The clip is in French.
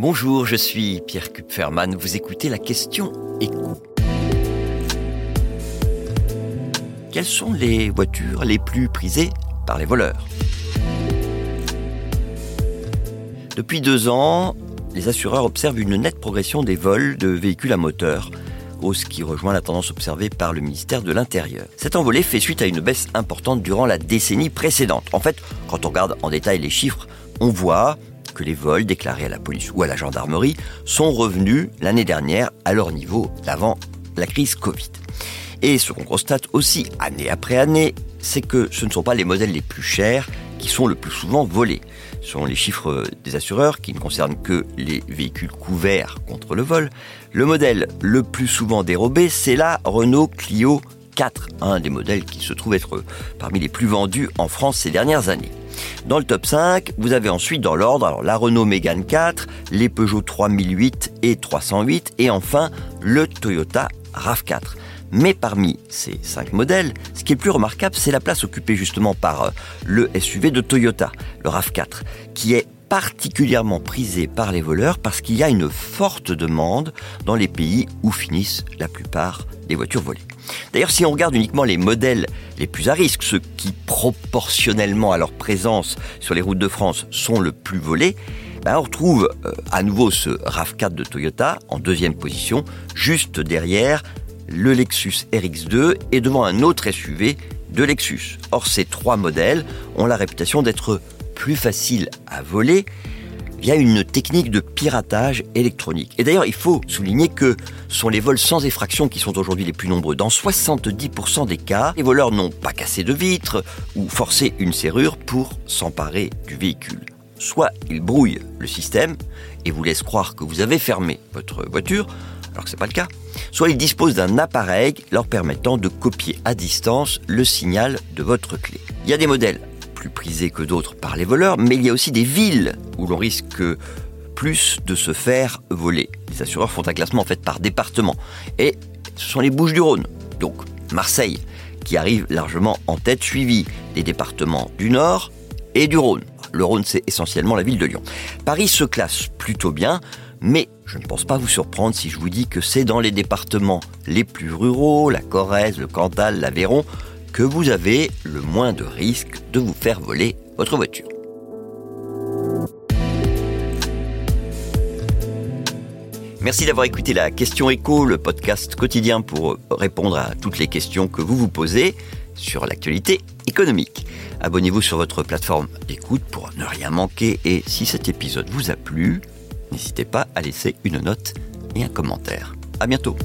Bonjour, je suis Pierre Kupferman. Vous écoutez la question écho. Quelles sont les voitures les plus prisées par les voleurs? Depuis deux ans, les assureurs observent une nette progression des vols de véhicules à moteur, hausse qui rejoint la tendance observée par le ministère de l'Intérieur. Cette envolée fait suite à une baisse importante durant la décennie précédente. En fait, quand on regarde en détail les chiffres, on voit que les vols déclarés à la police ou à la gendarmerie sont revenus l'année dernière à leur niveau d'avant la crise Covid. Et ce qu'on constate aussi année après année, c'est que ce ne sont pas les modèles les plus chers qui sont le plus souvent volés. Ce sont les chiffres des assureurs qui ne concernent que les véhicules couverts contre le vol. Le modèle le plus souvent dérobé, c'est la Renault Clio 4, un des modèles qui se trouve être parmi les plus vendus en France ces dernières années. Dans le top 5, vous avez ensuite dans l'ordre la Renault Mégane 4, les Peugeot 3008 et 308 et enfin le Toyota RAV4. Mais parmi ces cinq modèles, ce qui est plus remarquable, c'est la place occupée justement par euh, le SUV de Toyota, le RAV4, qui est particulièrement prisé par les voleurs parce qu'il y a une forte demande dans les pays où finissent la plupart des voitures volées. D'ailleurs, si on regarde uniquement les modèles les plus à risque, ceux qui proportionnellement à leur présence sur les routes de France sont le plus volés, ben on retrouve euh, à nouveau ce RAV4 de Toyota en deuxième position, juste derrière le Lexus RX2 et devant un autre SUV de Lexus. Or, ces trois modèles ont la réputation d'être plus faciles à voler via une technique de piratage électronique. Et d'ailleurs, il faut souligner que ce sont les vols sans effraction qui sont aujourd'hui les plus nombreux. Dans 70% des cas, les voleurs n'ont pas cassé de vitre ou forcé une serrure pour s'emparer du véhicule. Soit ils brouillent le système et vous laissent croire que vous avez fermé votre voiture, alors que ce n'est pas le cas. Soit ils disposent d'un appareil leur permettant de copier à distance le signal de votre clé. Il y a des modèles plus prisés que d'autres par les voleurs, mais il y a aussi des villes où l'on risque plus de se faire voler. Les assureurs font un classement en fait par département. Et ce sont les Bouches du Rhône, donc Marseille, qui arrive largement en tête, suivi des départements du Nord et du Rhône. Le Rhône, c'est essentiellement la ville de Lyon. Paris se classe plutôt bien, mais je ne pense pas vous surprendre si je vous dis que c'est dans les départements les plus ruraux, la Corrèze, le Cantal, l'Aveyron, que vous avez le moins de risques de vous faire voler votre voiture. Merci d'avoir écouté la question écho, le podcast quotidien pour répondre à toutes les questions que vous vous posez sur l'actualité économique. Abonnez-vous sur votre plateforme d'écoute pour ne rien manquer et si cet épisode vous a plu, n'hésitez pas à laisser une note et un commentaire. À bientôt.